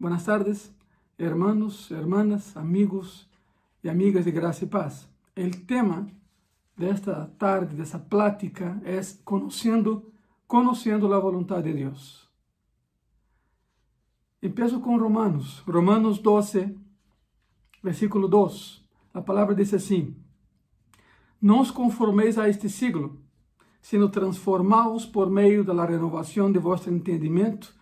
Buenas tardes, hermanos, hermanas, amigos e amigas de graça e paz. O tema desta tarde, dessa plática, é conhecendo, conhecendo a vontade de Deus. Empiezo com Romanos, Romanos 12, versículo 2. A palavra diz assim: Não os conformeis a este siglo, sino transformaos por meio da renovação de vosso entendimento,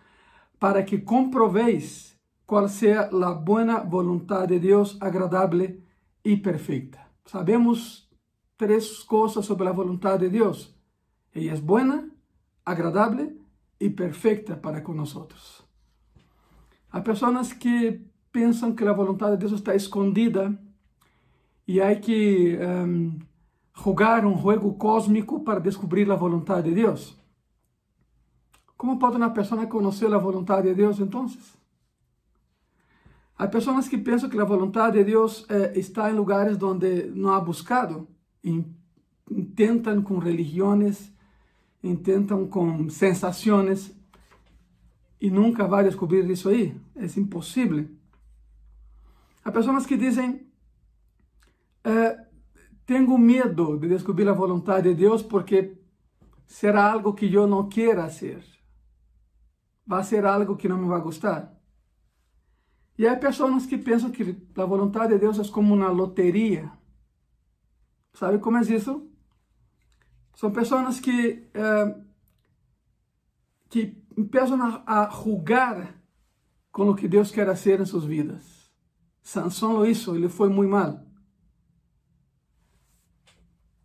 para que comproveis qual seja a boa vontade de Deus, agradável e perfeita. Sabemos três coisas sobre a vontade de Deus. Ela é boa, agradável e perfeita para nós. Há pessoas que pensam que a vontade de Deus está escondida e há que um, jogo cósmico para descobrir a vontade de Deus. Como pode uma pessoa conhecer a vontade de Deus, então? Há pessoas que pensam que a vontade de Deus eh, está em lugares onde não há buscado, intentam com religiões, intentam com sensações, e nunca vai descobrir isso aí. É impossível. Há pessoas que dizem: eh, medo de descobrir a vontade de Deus porque será algo que eu não quero ser. Vai ser algo que não me vai gostar. E há pessoas que pensam que a vontade de Deus é como uma loteria. Sabe como é isso? São pessoas que, eh, que começam a, a com o que Deus quer fazer em suas vidas. Sansão lo hizo, ele foi muito mal.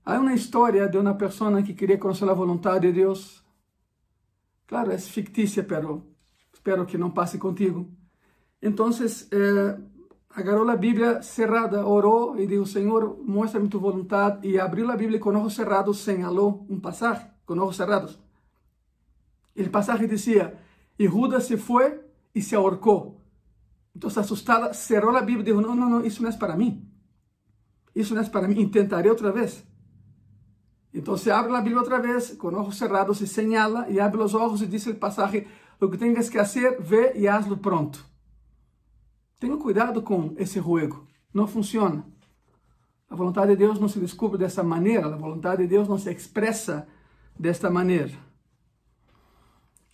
Há uma história de uma pessoa que queria conhecer a vontade de Deus. Claro, é fictícia, pero espero que não passe contigo. Então, eh, agarrou a Bíblia cerrada, orou e disse: Senhor, mostra-me tu vontade. E abriu a Bíblia com olhos cerrados, señalou um passagem com olhos cerrados. E o passagem dizia: E Judas se foi e se ahorcou. Então, assustada, cerrou a Bíblia e disse: Não, não, não, isso não é para mim. Isso não é para mim. Intentarei outra vez. Então, se abre a Bíblia outra vez, com olhos cerrados, se señala e abre os olhos e diz o passagem: O que tenhas que fazer, vê e hazlo pronto. Tenha cuidado com esse juego. Não funciona. A vontade de Deus não se descobre dessa maneira. A vontade de Deus não se expressa desta maneira.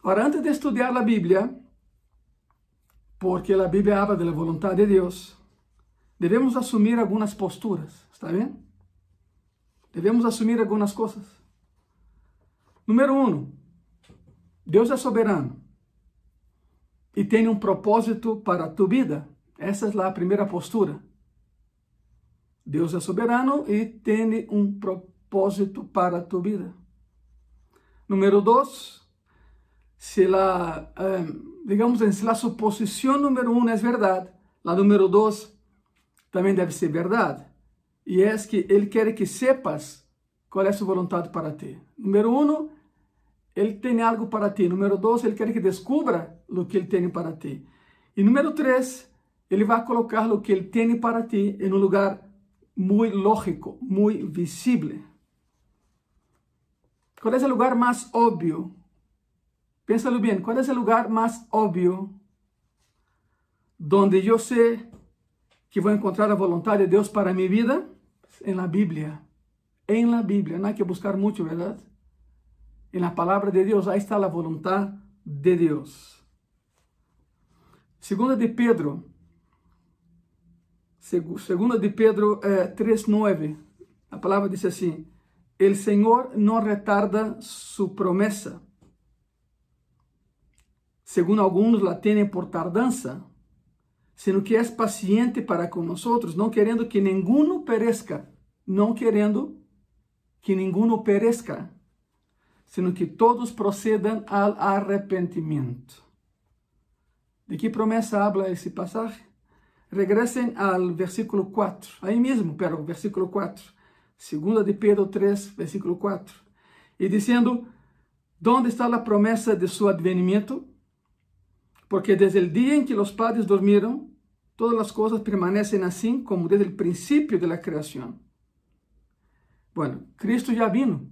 Ora, antes de estudar a Bíblia, porque a Bíblia habla da vontade de Deus, devemos assumir algumas posturas. Está bem? Devemos assumir algumas coisas. Número um, Deus é soberano e tem um propósito para a tua vida. Essa é a primeira postura. Deus é soberano e tem um propósito para a tua vida. Número dois, se a, digamos, se a suposição número um é verdade, a número dois também deve ser verdade. E é que Ele quer que sepas qual é a sua vontade para ti. Número um, Ele tem algo para ti. Número dois, Ele quer que descubra o que Ele tem para ti. E número três, ele vai colocar o que ele tem para ti em um lugar muito lógico, muito visível. Qual é o lugar mais óbvio? Pénsalo bem, qual é o lugar mais óbvio donde eu sei que vou encontrar a vontade de Deus para minha vida? Em la Bíblia. Em la Bíblia. Não há que buscar muito, verdade? Em la palavra de Deus, aí está a vontade de Deus. Segunda de Pedro, Segunda de Pedro eh, 3:9, a palavra diz assim: "El Senhor não retarda su promessa, segundo alguns la têm por tardança, sino que é paciente para com nós, não querendo que nenhum perezca, não querendo que nenhum perezca, sino que todos procedam ao arrependimento. De que promessa habla esse passagem? Regresen al versículo 4, ahí mismo, pero versículo 4, segunda de Pedro 3, versículo 4, e dizendo, ¿dónde está a promessa de su advenimiento? Porque desde el día en que los padres dormieron, todas las cosas permanecen así como desde el principio de la creación. Bueno, Cristo já vino,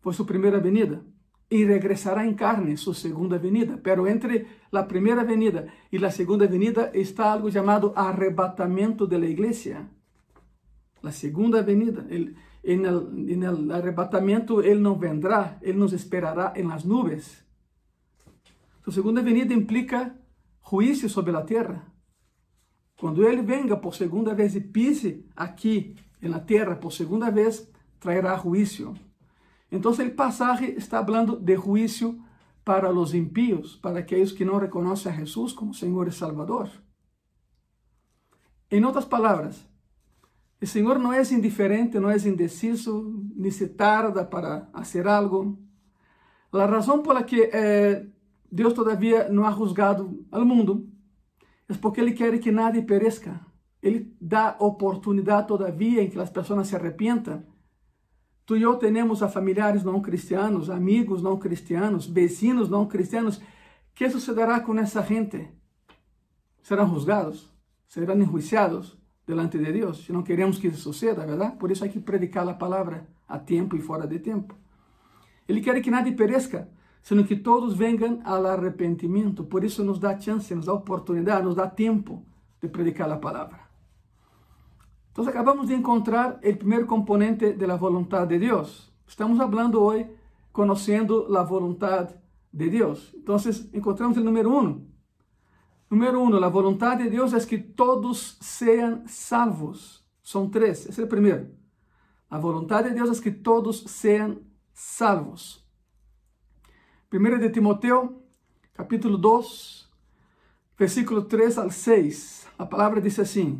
foi sua primeira venida. y regresará en carne su segunda venida. Pero entre la primera venida y la segunda venida está algo llamado arrebatamiento de la iglesia. La segunda venida. El, en, el, el arrebatamiento Él no vendrá, Él nos esperará en las nubes. Su segunda venida implica juicio sobre la tierra. Cuando Él venga por segunda vez y pise aquí en la tierra por segunda vez, traerá juicio. Entonces el pasaje está hablando de juicio para los impíos, para aquellos que no reconocen a Jesús como Señor y Salvador. En otras palabras, el Señor no es indiferente, no es indeciso, ni se tarda para hacer algo. La razón por la que eh, Dios todavía no ha juzgado al mundo es porque Él quiere que nadie perezca. Él da oportunidad todavía en que las personas se arrepientan. Tú y yo tenemos a familiares no cristianos, amigos no cristianos, vecinos no cristianos. ¿Qué sucederá con esa gente? Serán juzgados, serán enjuiciados delante de Dios. Si no queremos que eso suceda, ¿verdad? Por eso hay que predicar la palabra a tiempo y fuera de tiempo. Ele quer que nadie perezca, sino que todos vengan al arrepentimiento. Por eso nos da chance, nos da oportunidad, nos da tiempo de predicar la palabra. Entonces acabamos de encontrar el primer componente de la voluntad de Dios. Estamos hablando hoy conociendo la voluntad de Dios. Entonces encontramos el número uno. Número uno, la voluntad de Dios es que todos sean salvos. Son tres, es el primero. La voluntad de Dios es que todos sean salvos. Primero de Timoteo, capítulo 2, versículo 3 al 6. La palabra dice así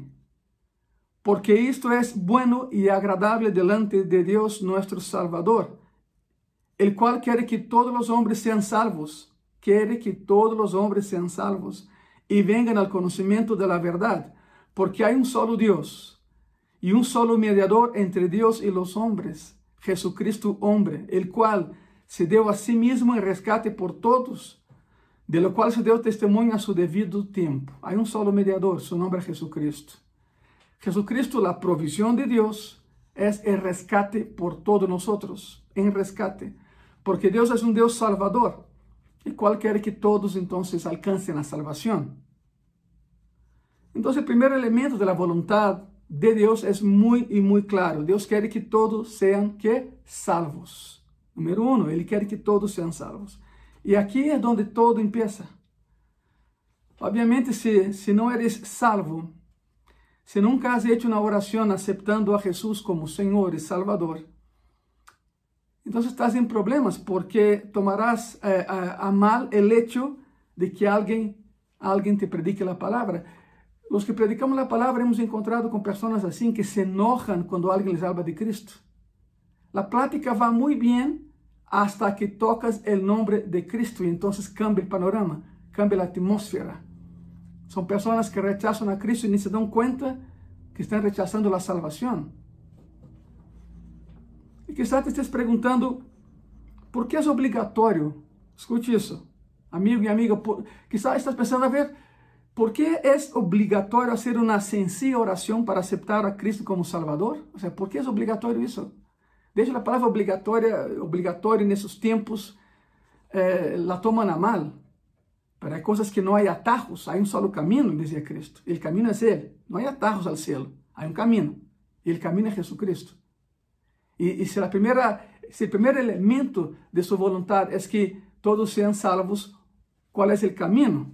porque esto es bueno y agradable delante de Dios nuestro Salvador, el cual quiere que todos los hombres sean salvos, quiere que todos los hombres sean salvos y vengan al conocimiento de la verdad, porque hay un solo Dios y un solo mediador entre Dios y los hombres, Jesucristo hombre, el cual se dio a sí mismo en rescate por todos, de lo cual se dio testimonio a su debido tiempo. Hay un solo mediador, su nombre es Jesucristo. Jesucristo, la provisión de Dios, es el rescate por todos nosotros, en rescate, porque Dios es un Dios salvador, el cual quiere que todos entonces alcancen la salvación. Entonces el primer elemento de la voluntad de Dios es muy y muy claro. Dios quiere que todos sean que salvos. Número uno, Él quiere que todos sean salvos. Y aquí es donde todo empieza. Obviamente, si, si no eres salvo, se nunca has hecho una oración aceptando a Jesús como Señor y Salvador, entonces estás en problemas porque tomarás eh, a, a, mal el hecho de que alguien, alguien te predique la palabra. Los que predicamos la palabra hemos encontrado con personas así que se enojan cuando alguien les habla de Cristo. La plática va muy bien hasta que tocas el nombre de Cristo y entonces cambia el panorama, cambia la atmósfera. Son personas que rechazan a Cristo y ni se dan cuenta que están rechazando la salvación. Y quizás te estés preguntando, ¿por qué es obligatorio? Escuche eso, amigo y amiga. quizás estás pensando, a ver, ¿por qué es obligatorio hacer una sencilla oración para aceptar a Cristo como Salvador? O sea, ¿por qué es obligatorio eso? De hecho, la palabra obligatoria, obligatoria en esos tiempos eh, la toman a mal. Pero hay cosas que no hay atajos, hay un solo camino, decía Cristo. El camino es Él. No hay atajos al cielo, hay un camino. Y el camino es Jesucristo. Y, y si, la primera, si elemento de su voluntad es que todos sean salvos, ¿cuál es el camino?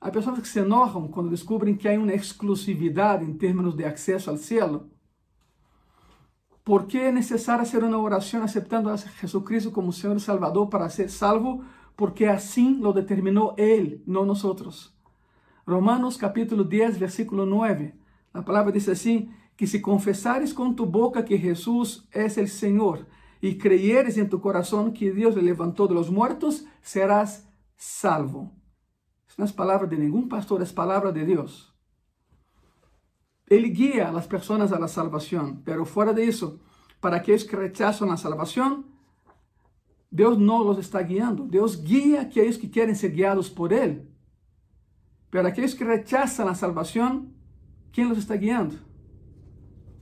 Hay personas que se enojan cuando descubren que hay una exclusividad en términos de acceso al cielo. ¿Por qué es necesario hacer una oración aceptando a Jesucristo como Señor y Salvador para ser salvo? Porque así lo determinó Él, no nosotros. Romanos capítulo 10, versículo 9. La palabra dice así, que si confesares con tu boca que Jesús es el Señor y creyeres en tu corazón que Dios le levantó de los muertos, serás salvo. No es palabra de ningún pastor, es palabra de Dios. Él guía a las personas a la salvación, pero fuera de eso, para aquellos que rechazan la salvación, Deus não os está guiando. Deus guia aqueles que querem ser guiados por Ele. Pero aqueles que rechazam a salvação, quem os está guiando?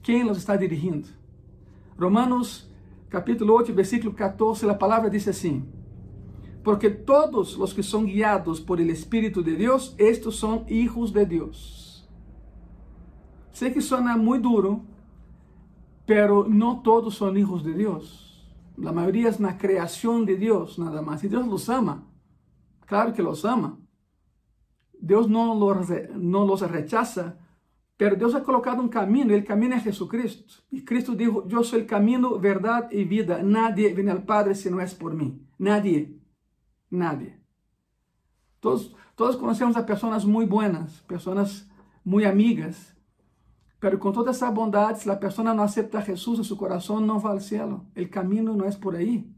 Quem os está dirigindo? Romanos capítulo 8, versículo 14, a palavra diz assim: Porque todos os que são guiados por el Espírito de Deus, estes são hijos de Deus. Sei que suena muito duro, pero não todos são hijos de Deus. A maioria é na criação de Deus, nada mais. E Deus los ama. Claro que los ama. Deus não los, não los rechaza, pero Deus ha colocado um caminho, e o caminho é Jesucristo. E Cristo disse: Eu sou o caminho, verdade e vida. Nadie vem ao Padre se não é por mim. Nadie. Nadie. Todos, todos conhecemos a pessoas muito buenas, pessoas muito amigas, pero com toda essa bondade, se a pessoa não aceita Jesus em seu coração, não vai ao céu. O caminho não é por aí.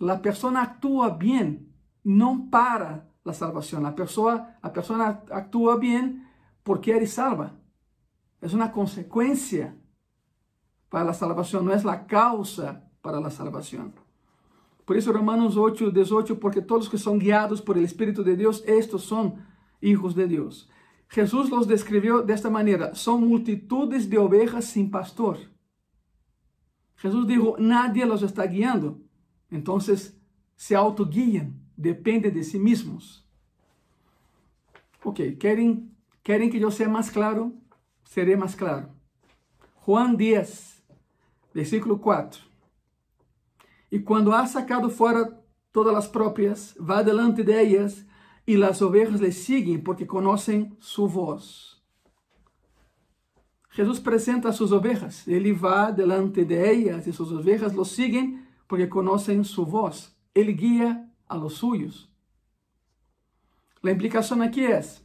A pessoa atua bem, não para a salvação. A pessoa, a pessoa atua bem porque ele salva. É uma consequência para a salvação, não é a causa para a salvação. Por isso, Romanos 8, 18, porque todos que são guiados por el Espírito de Deus, estes são hijos de Deus. Jesus los descreveu desta maneira: são multitudes de ovejas sem pastor. Jesus disse: nadie los está guiando. Então, se autoguiam, depende de si mesmos. Ok, querem, que eu seja mais claro? Serei mais claro. Juan 10, versículo 4. E quando ha sacado fora todas as próprias, vai delante de ellas e as ovejas le seguem porque conhecem sua voz. Jesus apresenta suas ovejas, ele vai delante de ellas e suas ovejas lo seguem porque conhecem sua voz. Ele guia a los suyos. A implicação aqui é essa.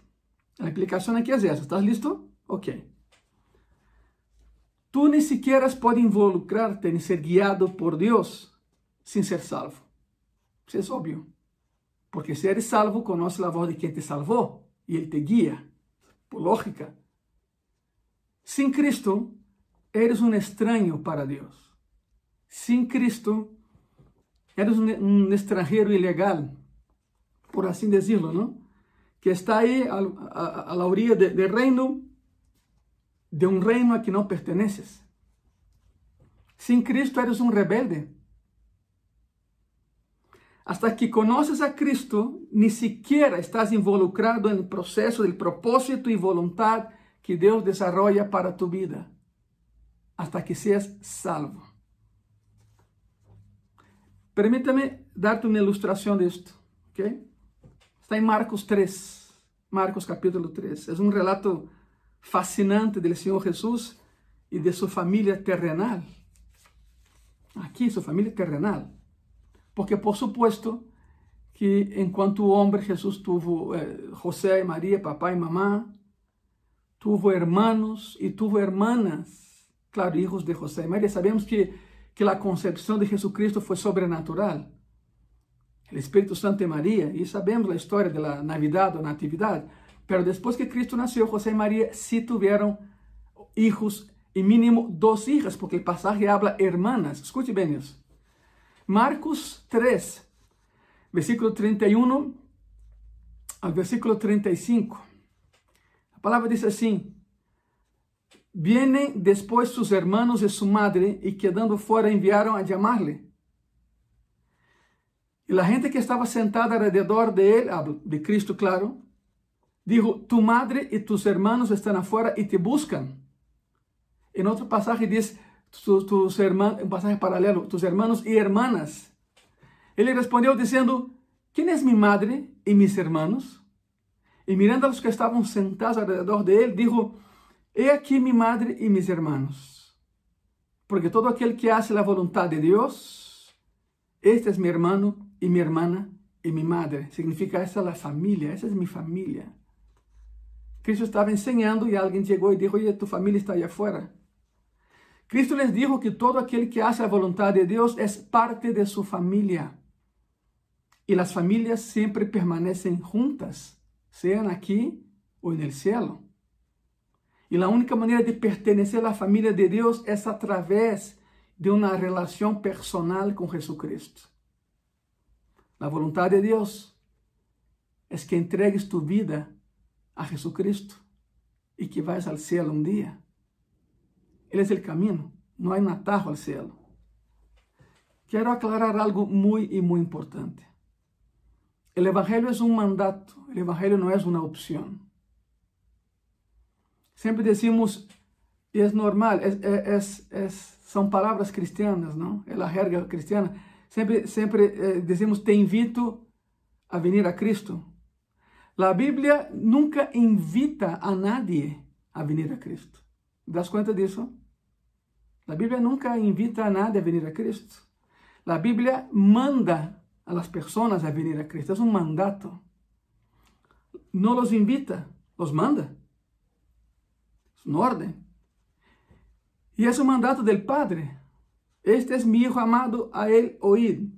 A implicação aqui é essa. ¿Estás listo? Ok. Tu nem sequer pode involucrar-te em ser guiado por Deus sem ser salvo. Isso é óbvio. Porque se eres salvo, conoce a voz de quem te salvou e ele te guia. Por lógica. Sem Cristo, eres um estranho para Deus. Sem Cristo, eres um, um estrangeiro ilegal, por assim dizer-lo, não? Que está aí a, a, a la orilla de, de reino, de um reino a que não perteneces. Sem Cristo, eres um rebelde. Hasta que conoces a Cristo, ni siquiera estás involucrado en el proceso del propósito y voluntad que Deus desarrolla para tu vida. Hasta que seas salvo. Permítame darte uma ilustração disto, ok? Está em Marcos 3, Marcos capítulo 3. É um relato fascinante do Senhor Jesus e de sua família terrenal. Aqui, sua família terrenal. Porque, por supuesto, que enquanto homem, Jesus tuvo eh, José e Maria, papai e mamá, tuvo hermanos e tuvo hermanas, claro, hijos de José e Maria. Sabemos que que a concepção de Jesucristo foi sobrenatural. O Espírito Santo e Maria, e sabemos a história da Navidade ou Natividade, pero depois que Cristo nasceu, José e Maria sí tiveram hijos e mínimo dos hijas, porque o passagem habla hermanas. Escute bem isso. Marcos 3, versículo 31 ao versículo 35. A palavra diz assim: Vienen después sus hermanos y su madre y quedando fuera enviaron a llamarle. Y la gente que estaba sentada alrededor de él, de Cristo, claro, dijo, tu madre y tus hermanos están afuera y te buscan. En otro pasaje dice, tus, tus hermanos, un pasaje paralelo, tus hermanos y hermanas. Él respondió diciendo, ¿quién es mi madre y mis hermanos? Y mirando a los que estaban sentados alrededor de él, dijo, He aqui minha madre e mis hermanos, porque todo aquele que hace a vontade de Deus, este é meu irmão e minha irmã e minha madre. Significa essa é a família, essa é minha família. Cristo estava ensinando e alguém chegou e disse: Oye, tu família está aí afuera. Cristo les dijo que todo aquele que hace a vontade de Deus é parte de sua família. E as famílias sempre permanecem juntas, sejam aqui ou no céu. E a única maneira de pertencer à família de Deus é através de uma relação personal com Jesucristo. A vontade de Deus é que entregues tu vida a Jesucristo e que vais ao céu um dia. Ele é o caminho, não há um atajo ao céu. quiero aclarar algo muy y muy importante. El Evangelio es un mandato, el Evangelio no es una opción. Siempre decimos, y es normal, es, es, es, son palabras cristianas, ¿no? Es la jerga cristiana. Siempre, siempre eh, decimos, te invito a venir a Cristo. La Biblia nunca invita a nadie a venir a Cristo. ¿Das cuenta de eso? La Biblia nunca invita a nadie a venir a Cristo. La Biblia manda a las a venir a Cristo. Es un mandato. No los invita, los manda. Es una orden. Y es un mandato del Padre. Este es mi Hijo amado, a Él oíd.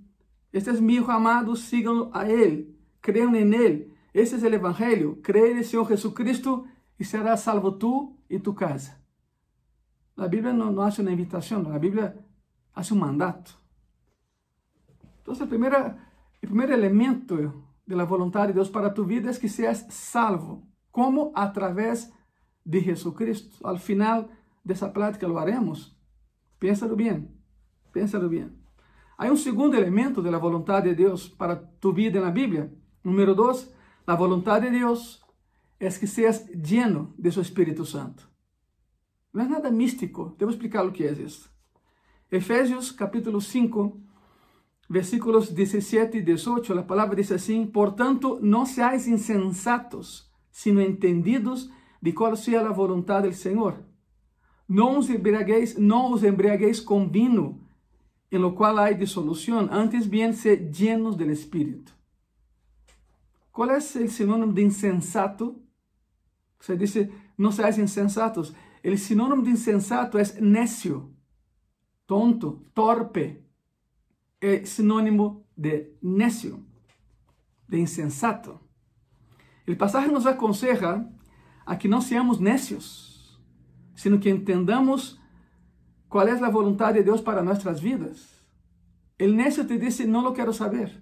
Este es mi Hijo amado, síganlo a Él. Crean en Él. Ese es el Evangelio. Cree en el Señor Jesucristo y serás salvo tú y tu casa. La Biblia no, no hace una invitación, la Biblia hace un mandato. Entonces, el primer, el primer elemento de la de Dios para tu vida es que seas salvo. ¿Cómo? A través de Jesucristo. Al final de esa plática lo haremos. Piénsalo bien, piénsalo bien. Hay un segundo elemento de la voluntad de Dios para tu vida en la Biblia. Número dos, la voluntad de Dios es que seas lleno de su Espíritu Santo. No es nada místico, devo explicar lo que es esto. Efesios capítulo 5, versículos 17 y 18, la palabra dice así, Por tanto, no seáis insensatos, sino entendidos de cuál sea la voluntad del Señor. No os embriaguéis, no os embriaguéis con vino, en lo cual hay disolución, antes bien sed llenos del Espíritu. ¿Cuál es el sinónimo de insensato? Se dice, no seáis insensatos. El sinônimo de insensato é necio, tonto, torpe. É sinônimo de necio, de insensato. O pasaje nos aconseja a que não seamos necios, sino que entendamos qual é a vontade de Deus para nossas vidas. O necio te dice, não lo quero saber.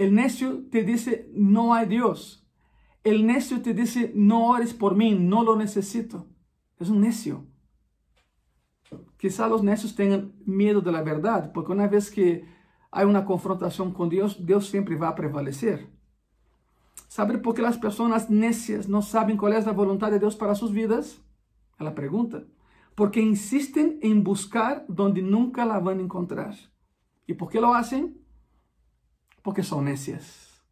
O necio te dice, não há Deus. O necio te dice, não ores por mim, não lo necessito. Es un necio. Quizá los necios tengan miedo de la verdad, porque una vez que hay una confrontación con Dios, Dios siempre va a prevalecer. ¿Sabe por qué las personas necias no saben cuál es la voluntad de Dios para sus vidas? Es la pregunta. Porque insisten en buscar donde nunca la van a encontrar. ¿Y por qué lo hacen? Porque son necias.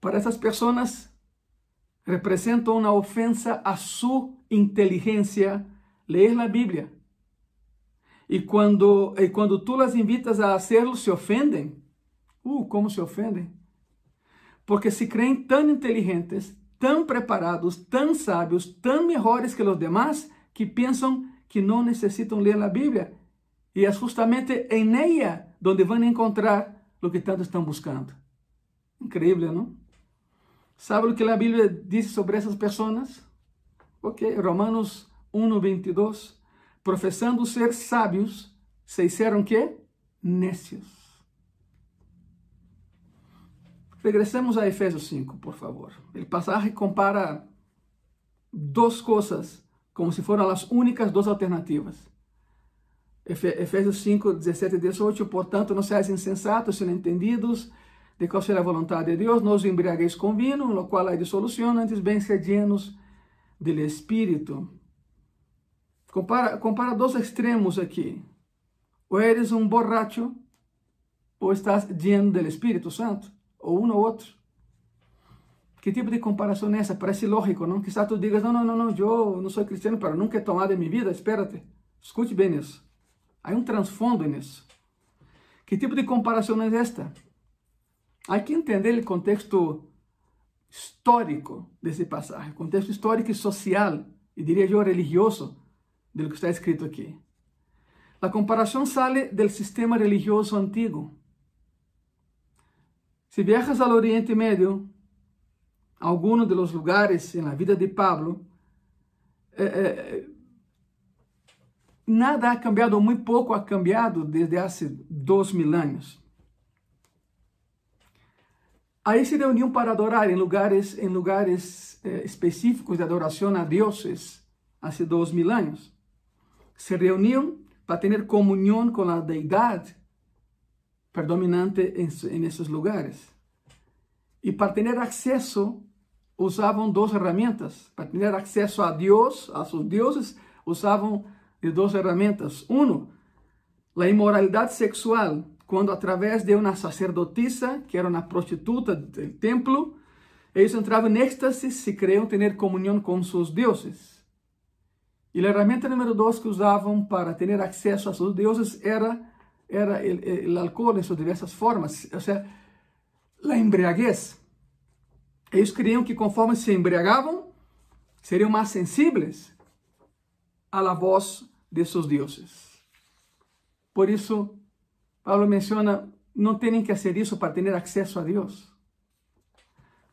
Para esas personas, representa una ofensa a su inteligencia leer la Biblia. Y cuando, y cuando tú las invitas a hacerlo, se ofenden. Uh, ¿cómo se ofenden? Porque se creen tan inteligentes, tan preparados, tan sabios, tan mejores que los demás, que piensan que no necesitan leer la Biblia. Y es justamente en ella donde van a encontrar lo que tanto están buscando. Increíble, ¿no? ¿Sabe lo que la Biblia dice sobre esas personas? Ok, Romanos 1, 22. Profesando ser sábios, se hicieron qué? Necios. Regresemos a Efesios 5, por favor. El pasaje compara dos cosas como si fueran las únicas dos alternativas. Efesios 5, 17 y 18. Portanto, no seáis insensatos, sino entendidos de qual será a vontade de Deus, não os embriagueis com vinho, no qual há dissolução, antes bem sed llenos Espírito. Compara, compara dois extremos aqui. Ou eres um borracho, ou estás lleno del Espírito Santo, ou um ou outro. Que tipo de comparação é essa? Parece lógico, não? Quizás tu digas, não, não, não, não, eu não sou cristiano, para nunca he tomado em minha vida, espérate. Escute bem isso. Há um transfondo nisso. Que tipo de comparação é esta? Hay que entender el contexto histórico de ese pasaje, contexto histórico y social, y diría yo religioso, de lo que está escrito aquí. La comparación sale del sistema religioso antiguo. Si viajas al Oriente Medio, a algunos de los lugares en la vida de Pablo, eh, eh, nada ha cambiado, muy poco ha cambiado desde hace dos mil años. Aí se reuniam para adorar em lugares, em lugares eh, específicos de adoração a deuses, há dois mil anos. Se reuniam para ter comunhão com a deidade predominante em, esses lugares. E para ter acesso, usavam duas ferramentas. Para ter acesso a Deus, a seus deuses, usavam de duas ferramentas. Um, a imoralidade sexual, quando através de uma sacerdotisa, que era uma prostituta do templo, eles entravam em êxtase se queriam ter comunhão com seus deuses. E a ferramenta número dois que usavam para ter acesso a seus deuses era, era o álcool em suas diversas formas, ou seja, a embriaguez. Eles criam que conforme se embriagavam, seriam mais sensíveis à voz de seus deuses. Por isso, Paulo menciona, não têm que fazer isso para ter acesso a Deus.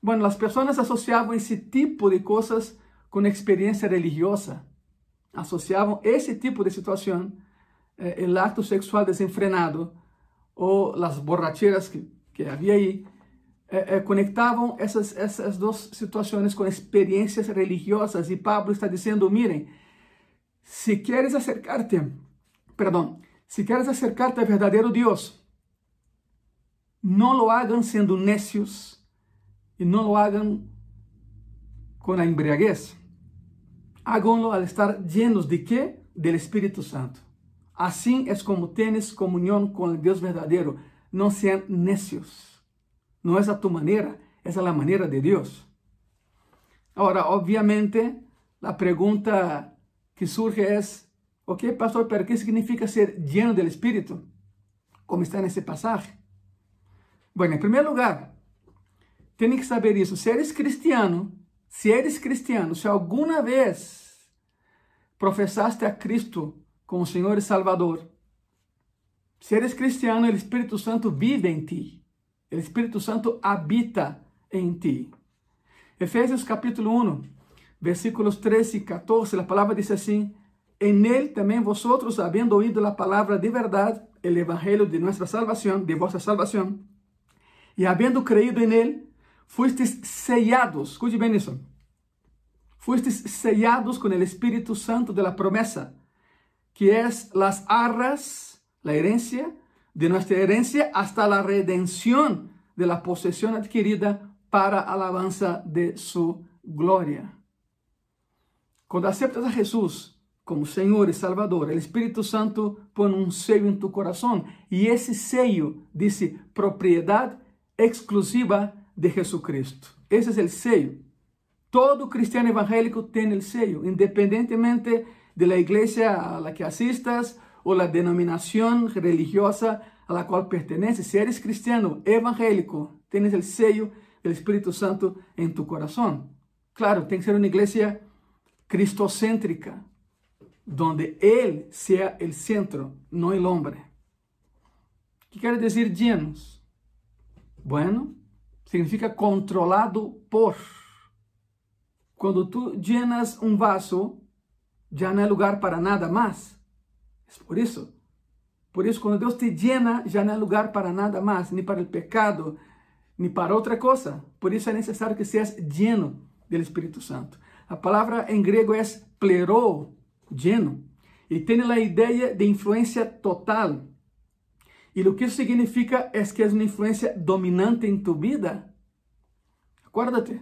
Bueno, as pessoas associavam esse tipo de coisas com experiência religiosa. Associavam esse tipo de situação, eh, o acto sexual desenfrenado ou as borracheras que, que havia aí, eh, eh, conectavam essas, essas duas situações com experiências religiosas. E Pablo está dizendo: miren, se queres acercarte, perdão, se queres acercarte ao verdadeiro Deus, não lo hagan sendo necios e não lo hagan com a embriaguez. Háganlo al estar llenos de quê? Del Espírito Santo. Assim é como tienes comunhão com o Deus verdadeiro. Não sejam necios. Não é a tua maneira, é a maneira de Deus. Agora, obviamente, a pergunta que surge é: ok, pastor, pero ¿qué significa ser lleno del Espíritu? Como está nesse pasaje. Bueno, em primeiro lugar, tem que saber isso. Se eres cristiano, se eres cristiano, se alguma vez professaste a Cristo como Senhor e Salvador, se eres cristiano, o Espírito Santo vive em ti. O Espírito Santo habita em ti. Efésios capítulo 1, versículos 13 e 14, a palavra diz assim: En él também vosotros, havendo oído a palavra de verdade, o evangelho de nossa salvação, de vossa salvação, e havendo creído en él, fuistes sellados, escute bem isso, fuistes sellados com o Espírito Santo de la promesa, que é las arras, la herencia, de nuestra herencia hasta la redención de la posesión adquirida para alabanza de su gloria. Quando aceptas a Jesus como Senhor e Salvador, o Espírito Santo põe um seio em tu coração e esse seio diz propriedade exclusiva de Jesucristo. Esse é o seio. Todo cristiano evangélico tem o seio, independentemente de la igreja a la que assistas ou la denominação religiosa a la qual perteneces. Se eres cristiano evangélico, tens o seio do Espírito Santo em tu coração. Claro, tem que ser uma igreja cristocêntrica, donde Él sea el centro, no el hombre. ¿Qué quiere decir llenos? Bueno, significa controlado por. Quando tu llenas um vaso, já não é lugar para nada mais. É por isso. Por isso, quando Deus te llena, já não é lugar para nada mais, nem para o pecado, nem para outra coisa. Por isso é necessário que seas lleno do Espírito Santo. A palavra em grego é plero, lleno, e tem a ideia de influência total. E o que isso significa é que é uma influência dominante em tu vida. Acuérdate.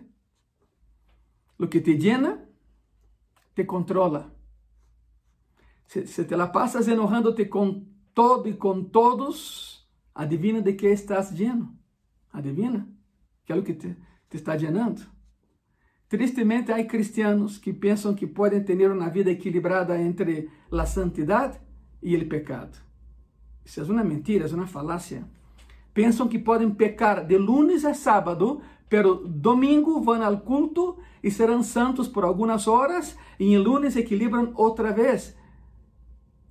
O que te llena, te controla. Se, se te la passas enojando-te com todo e com todos, adivina de que estás lleno. Adivina? Que é o que te, te está llenando. Tristemente, há cristianos que pensam que podem ter uma vida equilibrada entre a santidade e o pecado. Isso é uma mentira, é uma falácia. Pensam que podem pecar de lunes a sábado, pero domingo vão ao culto e serão santos por algumas horas e em lunes equilibram outra vez.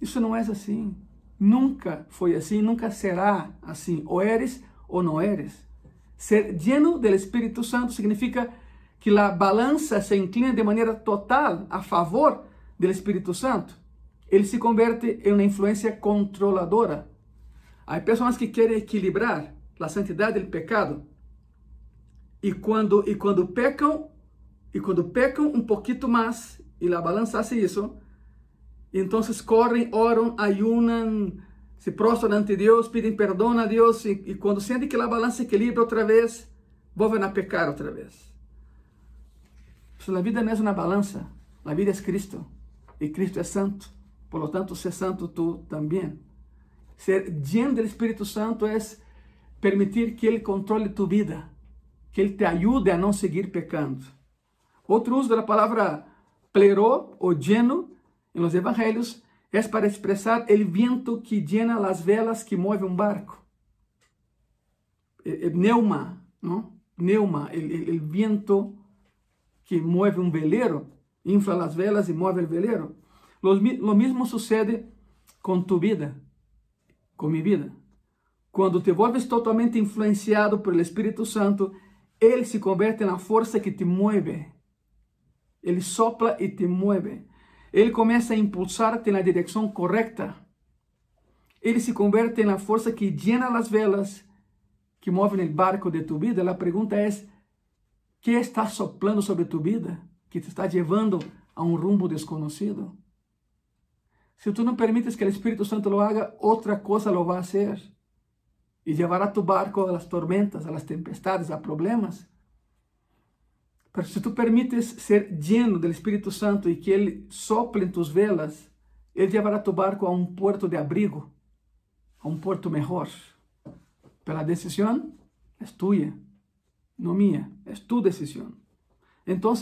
Isso não é assim. Nunca foi assim, nunca será assim. Ou eres ou não eres. Ser lleno do Espírito Santo significa que a balança se inclina de maneira total a favor do Espírito Santo, ele se converte em uma influência controladora. Há pessoas que querem equilibrar a santidade e o pecado e quando e quando pecam e quando pecam um pouquinho mais e a balança hace isso, entonces corren, oran, ayunan, se prostran ante Deus, pedem perdão a Deus e, e quando sentem que a balança equilibra outra vez, voltam a pecar outra vez. A vida não é uma balança, a vida é Cristo e Cristo é santo. Por lo tanto, ser santo tu também. Ser lleno do Espírito Santo é permitir que Ele controle tu vida, que Ele te ajude a não seguir pecando. Outro uso da palavra pleró ou lleno em los evangelhos é para expressar o viento que llena as velas que move um barco. El neuma, não? Neuma, o viento que move um veleiro, infla as velas e move o veleiro. Lo, lo sucede com tu vida, com minha vida. Quando te volves totalmente influenciado pelo Espírito Santo, ele se converte na força que te move. Ele sopla e te move. Ele começa a impulsar-te na direção correta. Ele se converte na força que llena as velas que movem o barco de tu vida. A pergunta é: que está soplando sobre tu vida que te está levando a um rumbo desconhecido? Se tu não permites que o Espírito Santo lo haga, outra coisa lo va a hacer e levará tu barco a las tormentas, a las tempestades, a problemas. Pero se tu permites ser lleno do Espírito Santo e que Ele sople em tus velas, Ele levará tu barco a um porto de abrigo, a um porto melhor. Pela decisão, é tua, não minha, é tu decisão. Então,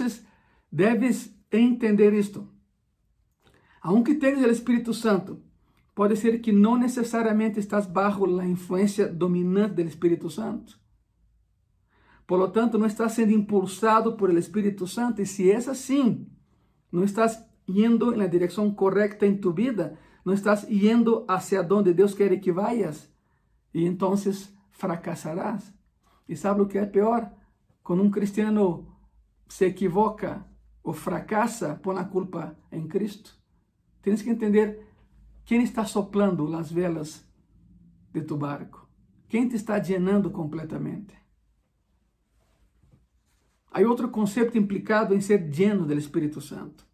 deves entender isto. Aunque tenhas o Espírito Santo, pode ser que não necessariamente estás bajo a influência dominante do Espírito Santo. Por lo tanto, não estás sendo impulsado por el Espírito Santo. E se é assim, não estás indo na direção correta em tu vida, não estás indo hacia onde Deus quer que vayas. E então fracassarás. E sabe o que é pior? Quando um cristiano se equivoca ou fracassa, põe a culpa em Cristo. Tens que entender quem está soplando as velas de tu barco. Quem te está llenando completamente. Há outro conceito implicado em ser lleno do Espírito Santo.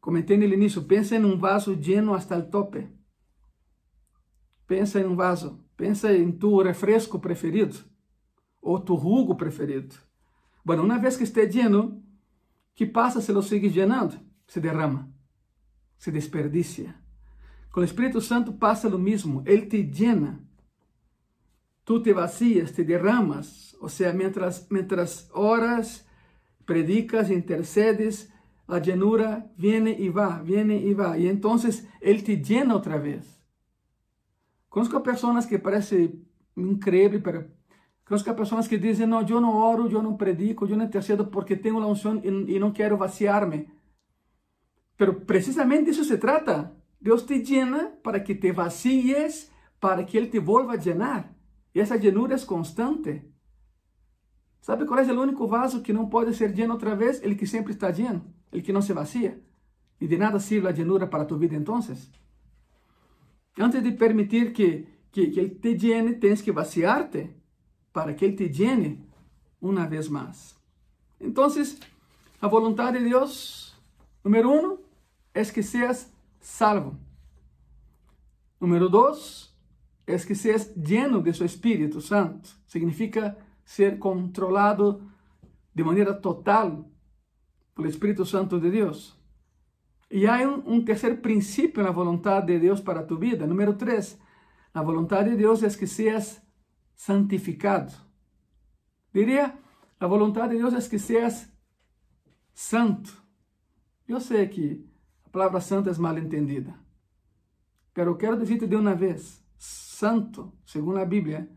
Comentei no início, pensa em um vaso lleno hasta o tope. Pensa em um vaso, pensa em tu refresco preferido ou tu jugo preferido. Bueno, uma vez que esteja lleno, que passa se lo sigue llenando? Se derrama, se desperdicia. Com o Espírito Santo passa o mesmo, ele te llena tú te vacías, te derramas, o sea, mientras, mientras oras, predicas, intercedes, la llenura viene y va, viene y va, y entonces Él te llena otra vez. Conozco personas que parece increíble, pero conozco personas que dicen, no, yo no oro, yo no predico, yo no intercedo porque tengo la unción y, y no quiero vaciarme. Pero precisamente eso se trata. Dios te llena para que te vacíes, para que Él te vuelva a llenar. E essa llenura é constante. Sabe qual é o único vaso que não pode ser lleno outra vez? Ele que sempre está lleno, ele que não se vacía. E de nada sirve a llenura para tu vida então? Antes de permitir que, que, que ele te llene, tens que vaciar-te para que ele te llene uma vez mais. Então, a vontade de Deus, número um, é que seas salvo. Número dois, é que seas lleno de su Espírito Santo. Significa ser controlado de maneira total pelo Espírito Santo de Deus. E há um, um terceiro princípio na vontade de Deus para a tua vida. Número três, a vontade de Deus é que seas santificado. Diria, a vontade de Deus é que seas santo. Eu sei que a palavra santo é mal entendida, mas eu quero dizer-te de uma vez, santo, según la Biblia,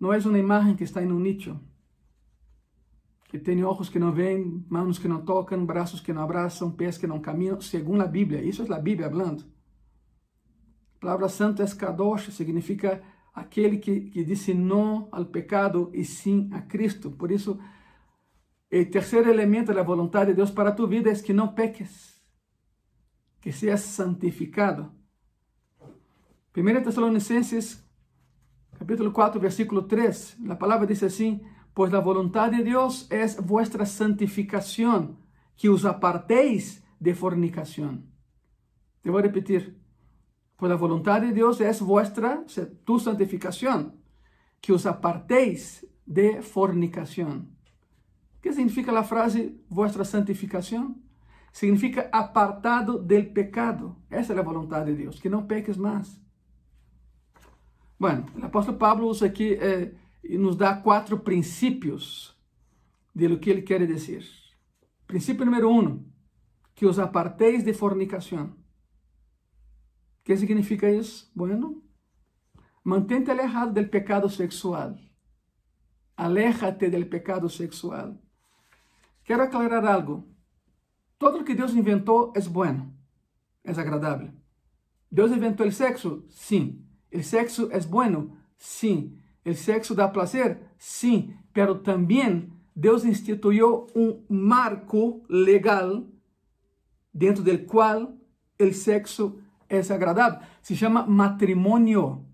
no es una imagen que está en un nicho, que tiene ojos que no ven, manos que no tocan, brazos que no abrazan, pies que no caminan, según la Biblia. Eso es la Biblia hablando. La palabra santo es kadosh, significa aquele que, que dice no al pecado y sim a Cristo. Por isso, o terceiro elemento da vontade de Deus para tu vida é que não peques, que seas santificado. 1 Tessalonicenses, capítulo 4, versículo 3, a palavra diz assim: Pois a vontade de Deus é vuestra santificação, que os aparteis de fornicação. Te voy a repetir. Pues la voluntad de Dios es vuestra, tu santificación, que os apartéis de fornicación. ¿Qué significa la frase vuestra santificación? Significa apartado del pecado. Esa es la voluntad de Dios, que no peques más. Bueno, el apóstol Pablo usa aquí eh, y nos da cuatro principios de lo que él quiere decir. Principio número uno, que os apartéis de fornicación. ¿Qué significa isso? Bueno, mantente alejado del pecado sexual. Aléjate del pecado sexual. Quero aclarar algo. Todo o que Deus inventou é bueno, é agradável. Deus inventou o sexo? Sim. O sexo é bueno? Sim. O sexo dá prazer? Sim. Pero também Deus instituiu um marco legal dentro do qual o sexo es agradable. Se llama matrimonio,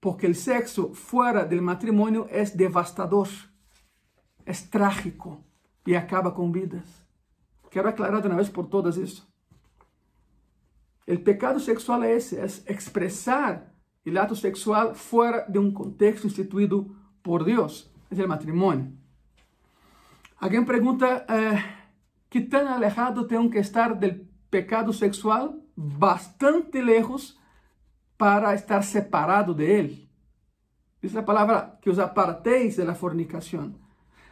porque el sexo fuera del matrimonio es devastador, es trágico y acaba con vidas. Quero aclarar de uma vez por todas isso. O pecado sexual é esse, é expressar o ato sexual fora de um contexto instituído por Deus, é o matrimônio. Alguém pergunta, eh, que tão alejado tenho que estar do pecado sexual? bastante lejos para estar separado de él. Dice la palabra que os apartéis de la fornicación.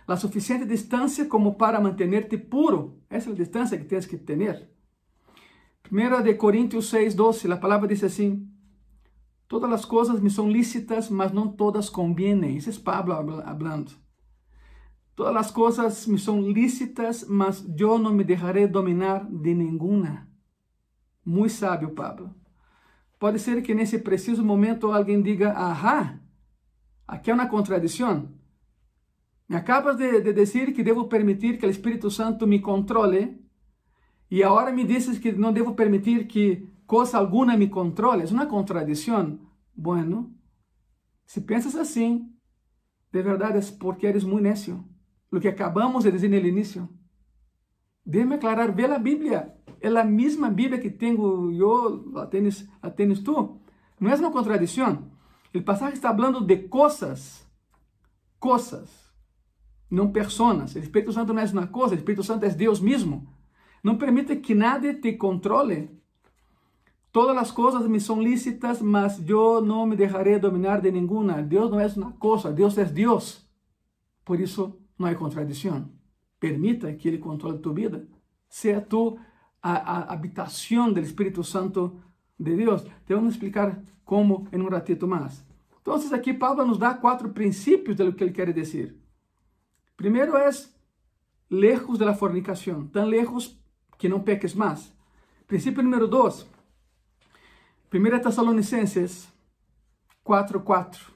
La suficiente distancia como para mantenerte puro. Esa es la distancia que tienes que tener. Primera de Corintios 6, 12, la palabra dice así, Todas las cosas me son lícitas, mas no todas convienen. Ese es Pablo hablando. Todas las cosas me son lícitas, mas yo no me dejaré dominar de ninguna. Muito sábio, Pablo. Pode ser que nesse preciso momento alguém diga: Ahá, aqui é uma contradição. Me acabas de, de dizer que devo permitir que o Espírito Santo me controle e agora me dizes que não devo permitir que coisa alguma me controle. É uma contradição. Bueno, se pensas assim, de verdade é porque eres muito necio. O que acabamos de dizer no início. Déjame aclarar, vê a Bíblia. É a mesma Bíblia que tenho eu, a tens, a. Não é uma contradição. O passagem está falando de coisas, coisas, não personas. O Espírito Santo não é uma coisa, o Espírito Santo é Deus mesmo. Não permite que nada te controle. Todas as coisas me são lícitas, mas eu não me deixarei dominar de nenhuma. Deus não é uma coisa, Deus é Deus. Por isso, não há contradição. Permita que Ele controle tua vida. Seja tu a, a habitação do Espírito Santo de Deus. Te vamos explicar como em um ratito mais. Então, aqui Pablo nos dá quatro princípios de lo que ele quer dizer. Primeiro é lejos de la fornicação, tão lejos que não peques mais. Princípio número dois, 1 Tessalonicenses 4:4.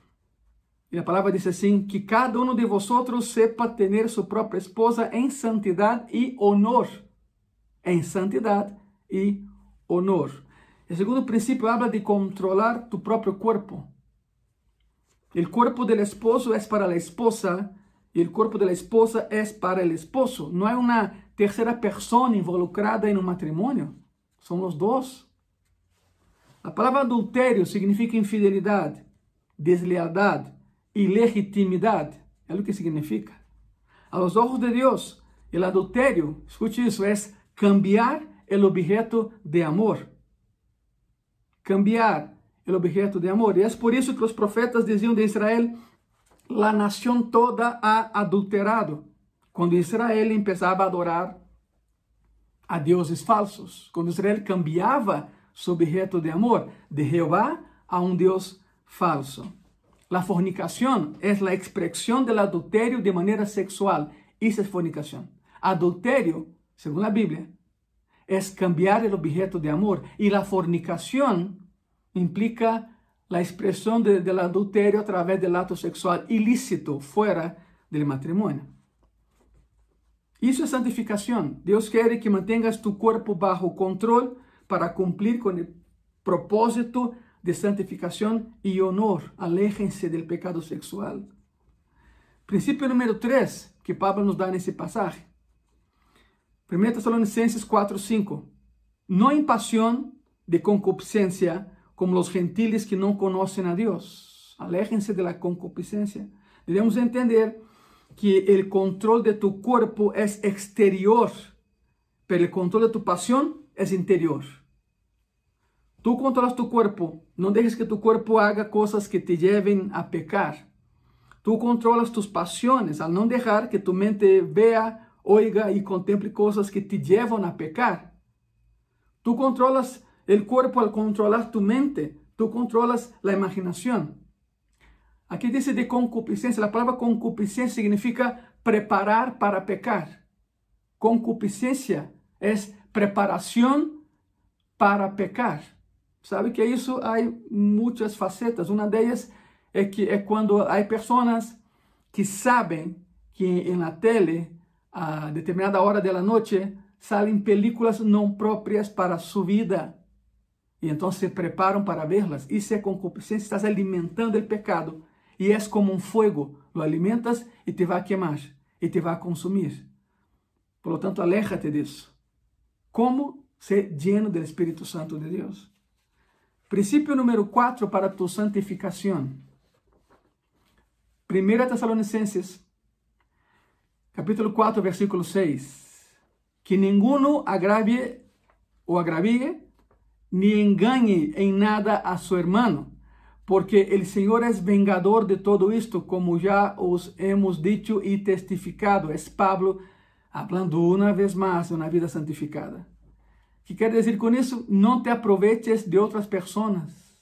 E a palavra diz assim: que cada um de vosotros sepa ter sua própria esposa em santidade e honor. Em santidade e honor. O segundo princípio habla de controlar tu próprio corpo. O corpo do esposo é para a esposa e o corpo da esposa é para o esposo. Não há uma terceira pessoa involucrada em um matrimônio. São os dois. A palavra adultério significa infidelidade, deslealdade ilegitimidade. É o que significa. A los ojos de Deus, o adultério, escute isso, é cambiar o objeto de amor. Cambiar o objeto de amor. E é por isso que os profetas diziam de Israel: a nação toda ha adulterado. Quando Israel começava a adorar a deuses falsos, quando Israel cambiava seu objeto de amor de Jeová a um Deus falso. La fornicación es la expresión del adulterio de manera sexual. Isso es fornicación. Adulterio, según la Biblia, es cambiar el objeto de amor. Y la fornicación implica la expresión de, del adulterio a través del acto sexual ilícito fuera del matrimonio. Isso é santificação. Deus quer que mantengas tu corpo bajo control para cumplir com o propósito de santificación y honor. Aléjense del pecado sexual. Principio número 3 que Pablo nos da nesse pasaje. 1 Tessalonicenses 4, 5. No en pasión de concupiscencia como los gentiles que no conocen a Dios. Aléjense de la concupiscencia. Debemos entender que el control de tu cuerpo es exterior, pero el control de tu pasión es interior. Tú controlas tu cuerpo, no dejes que tu cuerpo haga cosas que te lleven a pecar. Tú controlas tus pasiones al no dejar que tu mente vea, oiga y contemple cosas que te llevan a pecar. Tú controlas el cuerpo al controlar tu mente, tú controlas la imaginación. Aquí dice de concupiscencia, la palabra concupiscencia significa preparar para pecar. Concupiscencia es preparación para pecar. Sabe que isso há muitas facetas. Uma delas é que é quando há pessoas que sabem que na tele, a determinada hora da noite, saem películas não próprias para sua vida. E então se preparam para verlas. Isso é concupiscência, estás alimentando o pecado. E é como um fogo, lo alimentas e te vai queimar, e te vai consumir. Por lo tanto, aléjate disso. Como ser lleno do Espírito Santo de Deus? Princípio número 4 para tu santificação. 1 Tessalonicenses, capítulo 4, versículo 6. Que ninguno agravie ou agravie, ni engane em nada a seu irmão, porque o Senhor é vengador de todo isto, como já os hemos dicho e testificado. É Pablo hablando uma vez mais de uma vida santificada que quer dizer com isso? Não te aproveches de outras pessoas.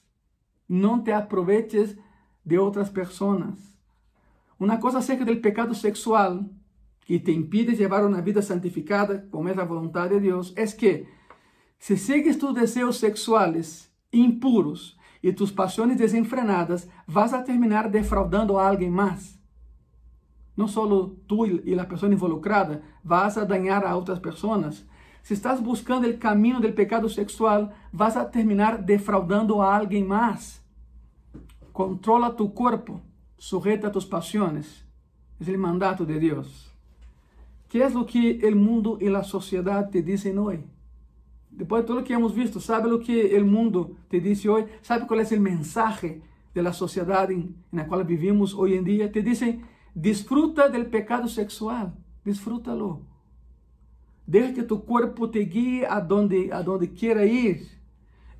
Não te aproveches de outras pessoas. Uma coisa acerca do pecado sexual que te impide levar uma vida santificada, como é a vontade de Deus, é que se sigues tus desejos sexuales impuros e tus pasiones desenfrenadas, vas a terminar defraudando a alguém mais. Não só tu e a pessoa involucrada, vas a dañar a outras pessoas, se estás buscando o caminho do pecado sexual, vas a terminar defraudando a alguém mais. Controla tu corpo, sujeta tus pasiones. É o mandato de Deus. Que é o que o mundo e a sociedade te dizem hoje? Depois de tudo que hemos visto, sabe o que o mundo te diz hoje? Sabe qual é o mensagem da sociedade na qual vivimos hoje em dia? Te dizem: disfruta do pecado sexual, disfrútalo. Deja que tu cuerpo te guíe a donde, a donde quiera ir.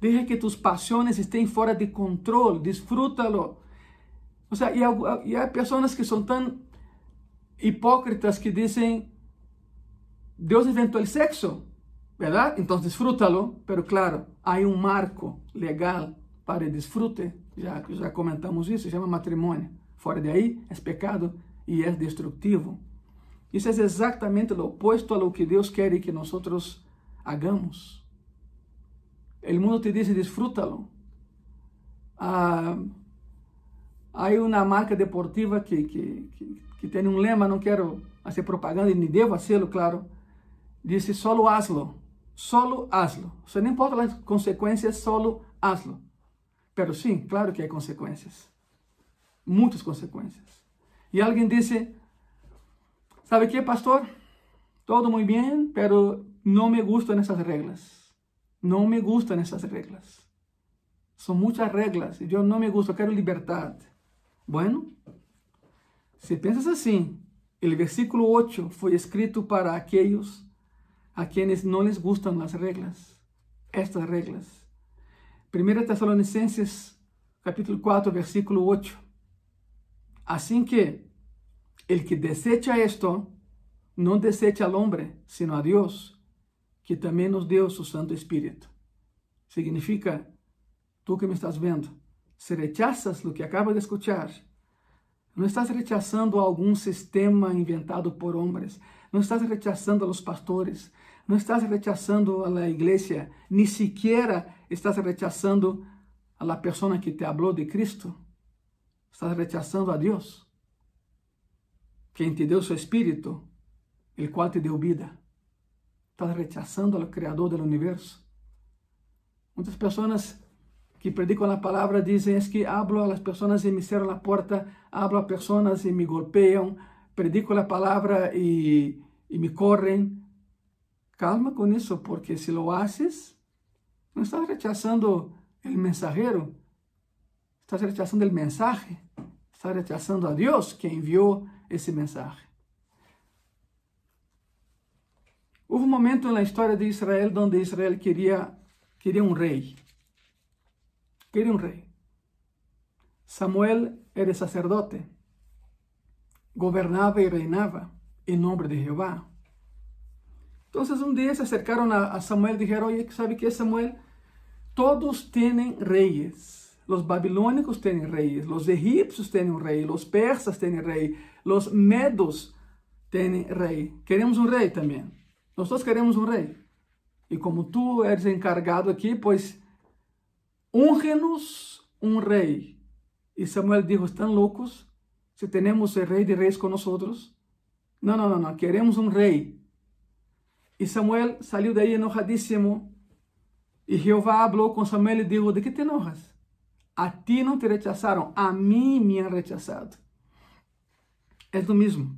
Deja que tus pasiones estén fuera de control. Disfrútalo. O sea, y hay personas que son tan hipócritas que dicen, Dios inventó el sexo, ¿verdad? Entonces disfrútalo, pero claro, hay un marco legal para el disfrute, ya, ya comentamos eso, se llama matrimonio. Fuera de ahí es pecado y es destructivo. Isso é exatamente o oposto a lo que Deus quer que nós hagamos. O mundo te diz, disfrútalo. Ah, há uma marca deportiva que, que, que, que, tem um lema, não quero fazer propaganda e nem devo fazê-lo, claro. Diz, solo hazlo, solo hazlo. Você não importa as consequências, solo hazlo. Pero sim, claro que há consequências. Muitas consequências. E alguém disse, ¿Sabe qué, pastor? Todo muy bien, pero no me gustan esas reglas. No me gustan esas reglas. Son muchas reglas y yo no me gusta, quiero libertad. Bueno, si piensas así, el versículo 8 fue escrito para aquellos a quienes no les gustan las reglas, estas reglas. Primera Tesalonicenses capítulo 4, versículo 8. Así que El que desecha esto, no desecha al hombre, sino a Dios, que también nos dio su Santo Espíritu. Significa, tú que me estás viendo, si rechazas lo que acabas de escuchar, no estás rechazando algún sistema inventado por hombres, no estás rechazando los pastores, no estás rechazando a la iglesia, ni siquiera estás rechazando a la persona que te habló de Cristo. Estás rechazando a Dios quem te deu seu espírito, el qual te deu vida. Estás rechazando ao Criador do universo. Muitas pessoas que predicam a palavra dizem es que hablo a las pessoas e me cerram a porta, hablo a pessoas e me golpeam, predico a palavra e, e me correm. Calma com isso, porque se lo haces, não estás rechazando o mensajero, estás rechazando o mensaje, estás rechazando a Deus que enviou esse mensaje. Houve um momento na história de Israel onde Israel queria, queria um rei. Queria um rei. Samuel era sacerdote, governava e reinava em nome de Jeová. Então, um dia se acercaram a Samuel e disseram: Oye, ¿sabe que Samuel? Todos têm reis. Os babilônicos têm reis, os egípcios têm um rei, os persas têm rei, os medos têm rei. Queremos um rei também. Nós todos queremos um rei. E como tu eres encargado aqui, pois unge-nos um rei. E Samuel disse: Estão loucos? Se temos o rei de reis nós? Não, não, não, não. Queremos um rei. E Samuel saiu daí enojadíssimo. E Jeová falou com Samuel e disse: De que te enojas? A ti não te rechazaram, a mim me han rechazado. É do mesmo.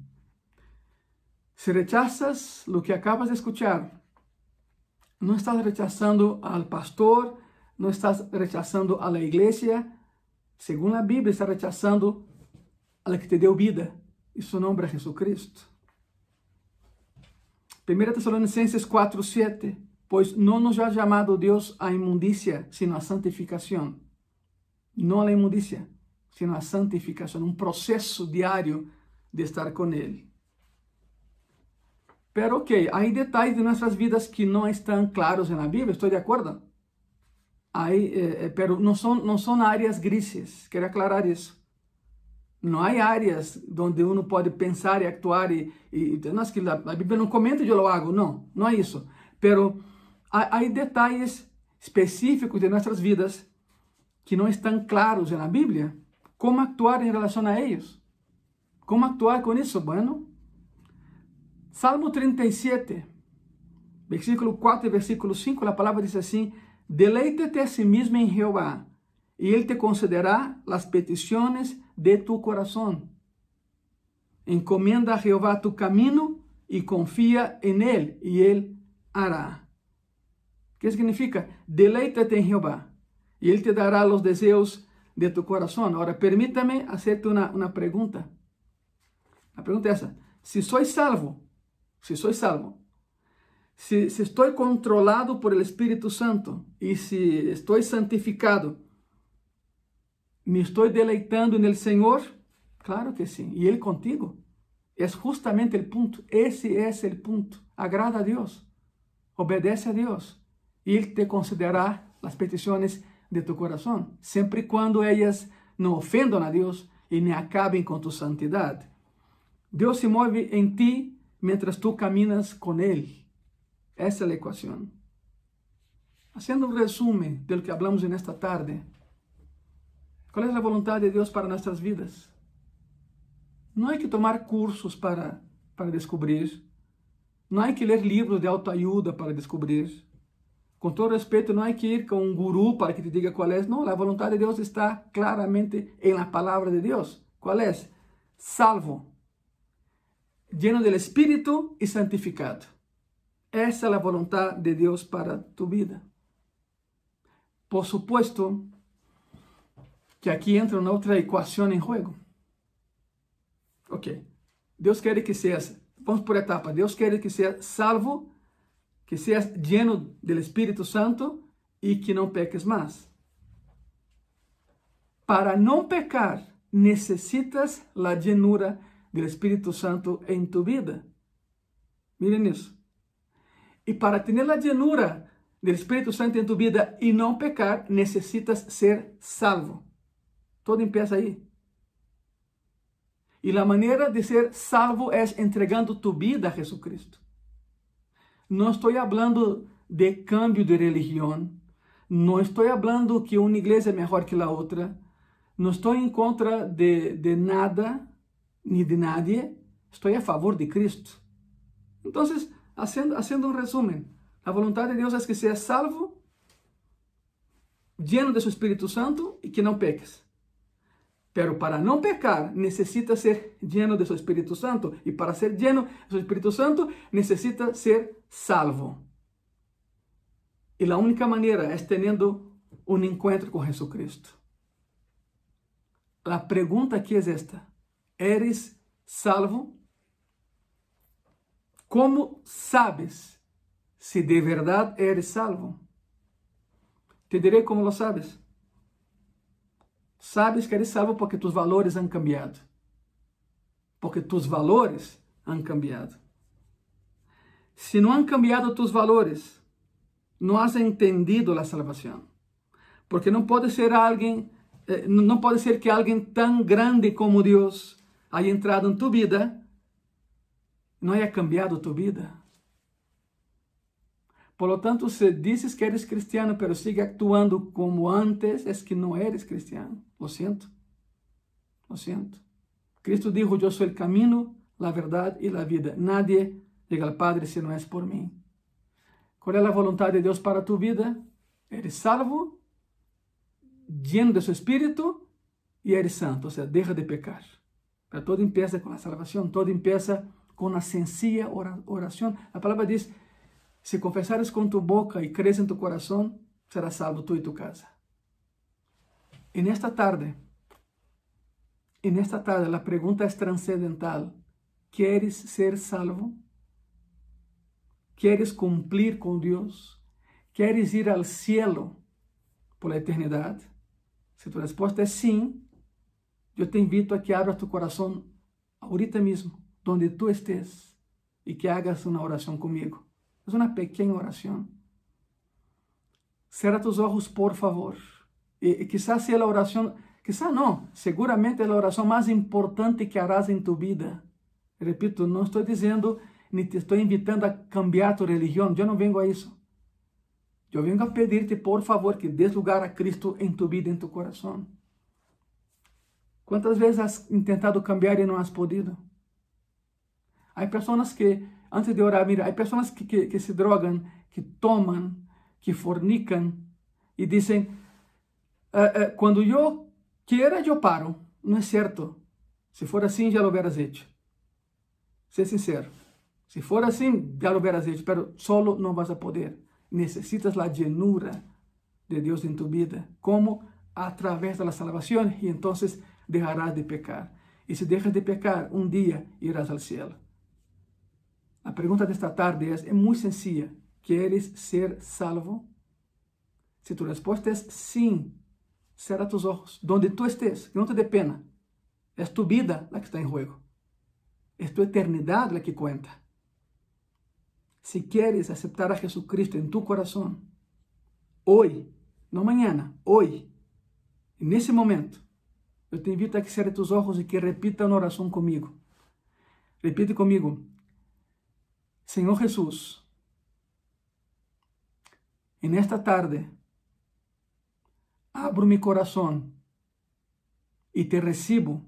Se rechazas lo que acabas de escuchar, não estás rechazando al pastor, não estás rechazando a la iglesia. Segundo a Bíblia, estás rechazando a la que te deu vida. E seu nome é Jesucristo. 1 Tessalonicenses 4, 7. Pois não nos ha chamado Deus a imundícia, sino a santificação. Não a imundícia, sino a santificação. Um processo diário de estar com Ele. Pero ok, há detalhes de nossas vidas que não estão claros na Bíblia, estou de acordo? Hay, eh, eh, pero não são, não são áreas grises, quero aclarar isso. Não há áreas onde uno pode pensar e actuar e, e não é que a, Bíblia não comenta de lo hago, não, não é isso. Pero há, há detalhes específicos de nossas vidas que não estão claros na Bíblia. Como actuar em relação a eles? Como actuar com isso? Bueno, Salmo 37, versículo 4 e versículo 5, a palavra diz assim: Deleite-te a si mesmo em Jeová, e ele te concederá as petições de tu coração. Encomenda a Jeová tu caminho e confia em ele, e ele hará. Que significa? Deleite-te em Jeová, e ele te dará os desejos de tu coração. Agora, permítame hacerte uma, uma pergunta. A pergunta é essa: se sois salvo, si soy salvo, si, si estoy controlado por el Espíritu Santo y si estoy santificado, ¿me estoy deleitando el Señor? Claro que sí. ¿Y Él contigo? Es justamente el punto. Ese es el punto. Agrada a Dios. Obedece a Dios. Y Él te concederá las peticiones de tu corazón, siempre y cuando ellas no ofendan a Dios y ni acaben con tu santidad. Dios se mueve en ti mientras tú caminas con Él. Esa es la ecuación. Haciendo un resumen de lo que hablamos en esta tarde, ¿cuál es la voluntad de Dios para nuestras vidas? No hay que tomar cursos para, para descubrir. No hay que leer libros de autoayuda para descubrir. Com todo respeito, não é que ir com um guru para que te diga qual é. Não, a vontade de Deus está claramente em la palavra de Deus. Qual é? Salvo lleno del Espíritu y santificado. Esa es la voluntad de Dios para tu vida. Por supuesto que aquí entra una otra ecuación en juego. Ok, Dios quiere que seas, vamos por etapa, Dios quiere que seas salvo, que seas lleno del Espíritu Santo y que no peques más. Para no pecar, necesitas la llenura do Espírito Santo em tu vida. Miren isso. E para ter a llanura do Espírito Santo em tu vida e não pecar, necessitas ser salvo. Todo empieza aí. E a maneira de ser salvo é entregando tu vida a Jesucristo. Não estou falando de cambio de religião. Não estou falando que uma igreja é melhor que a outra. Não estou em contra de, de nada ni de nadie, estoy a favor de Cristo. Entonces, haciendo, haciendo un resumen, la voluntad de Dios es que seas salvo, lleno de su Espíritu Santo y que no peques. Pero para no pecar, necesita ser lleno de su Espíritu Santo. Y para ser lleno de su Espíritu Santo, necesita ser salvo. Y la única manera es teniendo un encuentro con Jesucristo. La pregunta aquí es esta. ¿Eres salvo? ¿Cómo sabes si de verdad eres salvo? Te diré cómo lo sabes. Sabes que eres salvo porque tus valores han cambiado. Porque tus valores han cambiado. Si no han cambiado tus valores, no has entendido la salvación. Porque no puede ser alguien, eh, no puede ser que alguien tan grande como Dios haya entrado en tu vida, no haya cambiado tu vida. Por lo tanto, si dices que eres cristiano, pero sigue actuando como antes, es que no eres cristiano. Lo siento. Lo siento. Cristo dijo, yo soy el camino, la verdad y la vida. Nadie llega al Padre si no es por mí. ¿Cuál es la voluntad de Dios para tu vida? Eres salvo, lleno de su Espíritu y eres santo. O sea, deja de pecar. Pero todo empieza con la salvación, todo empieza con una sencilla oración. La palabra dice, si confesares con tu boca y crees en tu corazón, serás salvo tú y tu casa. En esta tarde, en esta tarde la pregunta es trascendental. ¿Quieres ser salvo? ¿Quieres cumplir con Dios? ¿Quieres ir al cielo por la eternidad? Si tu respuesta es sí, yo te invito a que abras tu corazón ahorita mismo, donde tú estés, y que hagas una oración conmigo. Es una pequeña oración. Cierra tus ojos, por favor. Y, quizás sea la oración, quizás no, seguramente es la oración más importante que harás en tu vida. Repito, no estoy diciendo ni te estoy invitando a cambiar tu religión. Yo no vengo a eso. Yo vengo a pedirte, por favor, que des lugar a Cristo en tu vida, en tu corazón. ¿Cuántas veces has intentado cambiar y no has podido? Hay personas que, antes de orar, mira, hay personas que, que, que se drogan, que toman, que fornican y dicen, uh, uh, cuando yo quiera, yo paro. No es cierto. Si fuera así, ya lo hubieras hecho. Sé sincero. Si fuera así, ya lo hubieras hecho, pero solo no vas a poder. Necesitas la llenura de Dios en tu vida. ¿Cómo? A través de la salvación y entonces dejarás de pecar. Y si dejas de pecar, un día irás al cielo. La pregunta de esta tarde es, es muy sencilla. ¿Quieres ser salvo? Si tu respuesta es sí, cierra tus ojos. Donde tú estés, que no te dé pena. Es tu vida la que está en juego. Es tu eternidad la que cuenta. Si quieres aceptar a Jesucristo en tu corazón, hoy, no mañana, hoy, en ese momento, eu te invito a que cierre tus ojos e que repita uma oração comigo. Repite comigo. Senhor Jesús, en esta tarde abro mi corazón y te recibo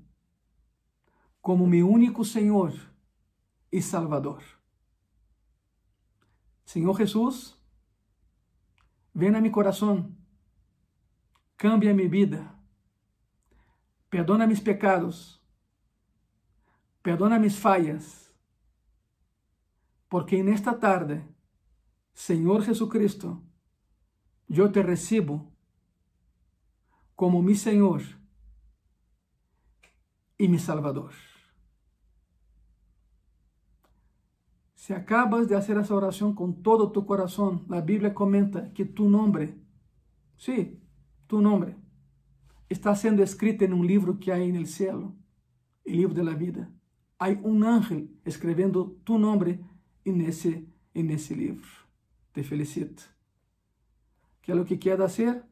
como mi único Señor y Salvador. Senhor Jesus, vem a mi coração, cambia minha vida, perdona mis pecados, perdona mis fallas, porque en esta tarde, Senhor Jesucristo, eu te recibo como mi Senhor e mi Salvador. Si acabas de hacer esa oración con todo tu corazón, la Biblia comenta que tu nombre, sí, tu nombre, está siendo escrito en un libro que el cielo, el libro de la vida. Hay un ángel escribiendo tu ese, en ese libro. Te felicito. ¿Qué es lo que quieres hacer?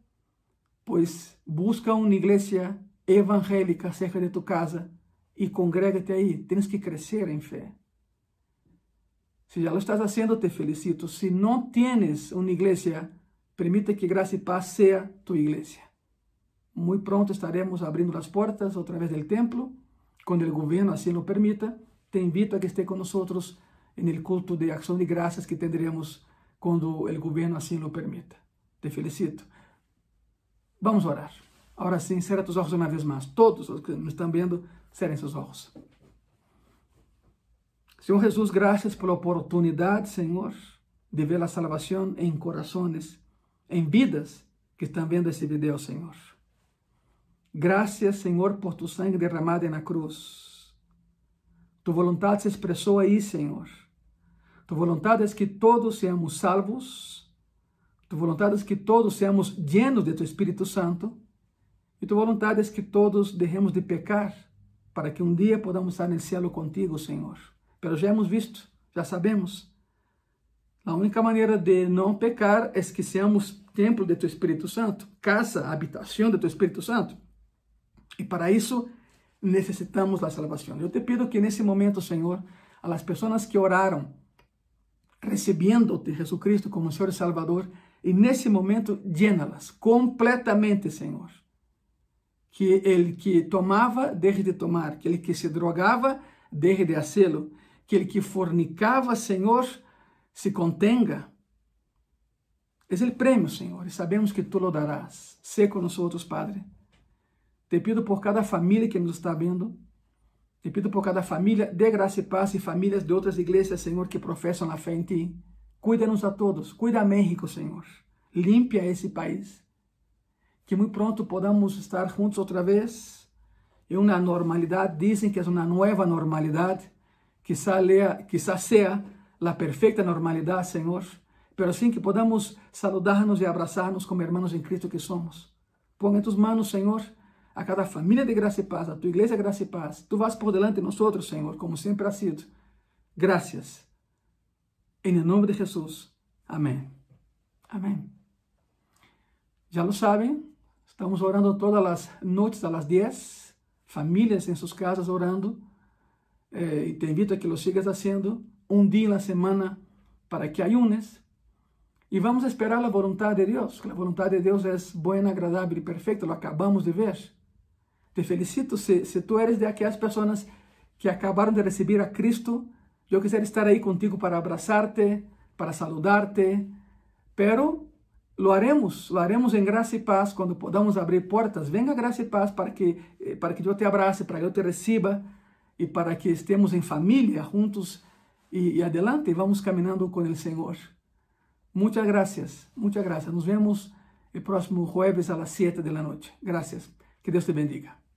Pues busca una iglesia evangélica cerca de tu casa y congrégate ahí. Tienes que crecer en fe. Si ya lo estás haciendo, te felicito. Si no tienes una iglesia, permite que Gracia y Paz sea tu iglesia. Muy pronto estaremos abriendo las puertas a través del templo, cuando el gobierno así lo permita. Te invito a que esté con nosotros en el culto de acción de gracias que tendremos cuando el gobierno así lo permita. Te felicito. Vamos a orar. Ahora sí, cierra tus ojos una vez más. Todos los que me están viendo, cierren sus ojos. Senhor Jesus, graças pela oportunidade, Senhor, de ver a salvação em corações em vidas que estão vendo esse vídeo, Senhor. Graças, Senhor, por tu sangue derramado na cruz. Tu vontade se expressou aí, Senhor. Tu vontade é que todos seamos salvos. Tu vontade é que todos seamos llenos de tu Espírito Santo. E tu vontade é que todos deixemos de pecar para que um dia podamos estar no céu contigo, Senhor. Pero já hemos visto, já sabemos. A única maneira de não pecar é que seamos templo de tu Espírito Santo, casa, habitação de tu Espírito Santo. E para isso necessitamos da salvação. Eu te pido que nesse momento, Senhor, a las pessoas que oraram, recebendo-te, Jesus Cristo, como Senhor e Salvador, e nesse momento, llena-las completamente, Senhor. Que ele que tomava, deixe de tomar, que ele que se drogava, deixe de hacê-lo, que ele que fornicava, Senhor, se contenga. É o prêmio, Senhor, e sabemos que Tu lo darás. Sé com nós, Padre. Te pido por cada família que nos está vendo. Te pido por cada família de graça e paz e famílias de outras igrejas, Senhor, que professam a fé em Ti. Cuida-nos a todos. Cuida a México, Senhor. Limpia esse país. Que muito pronto podamos estar juntos outra vez em uma normalidade. Dizem que é uma nova normalidade. Quizá, lea, quizá seja a perfeita normalidade, Senhor. Pero assim que podamos saludar-nos e abraçar-nos como irmãos em Cristo que somos. Põe em tus manos, Senhor, a cada família de graça e paz, a tua igreja graça e paz. Tu vas por delante de nós, Senhor, como sempre ha sido. Graças. Em nome de Jesus. Amém. Amém. Já lo sabem, estamos orando todas as noites las 10, famílias em suas casas orando. Eh, e te invito a que lo sigas fazendo um dia na semana para que ayunes. E vamos esperar a vontade de Deus. A vontade de Deus é boa, agradável e perfeita, lo acabamos de ver. Te felicito se tu eres de aquelas pessoas que acabaram de receber a Cristo. Eu quisiera estar aí contigo para abraçar-te, para saludar-te, pero lo haremos, lo haremos em graça e paz quando podamos abrir portas. Venga graça e paz para que eh, para que eu te abrace, para que eu te receba e para que estemos em família juntos e, e adelante, vamos caminhando com o Senhor. Muchas gracias, muchas gracias. Nos vemos el próximo jueves a las 7 de la noche. Gracias. Que Dios te bendiga.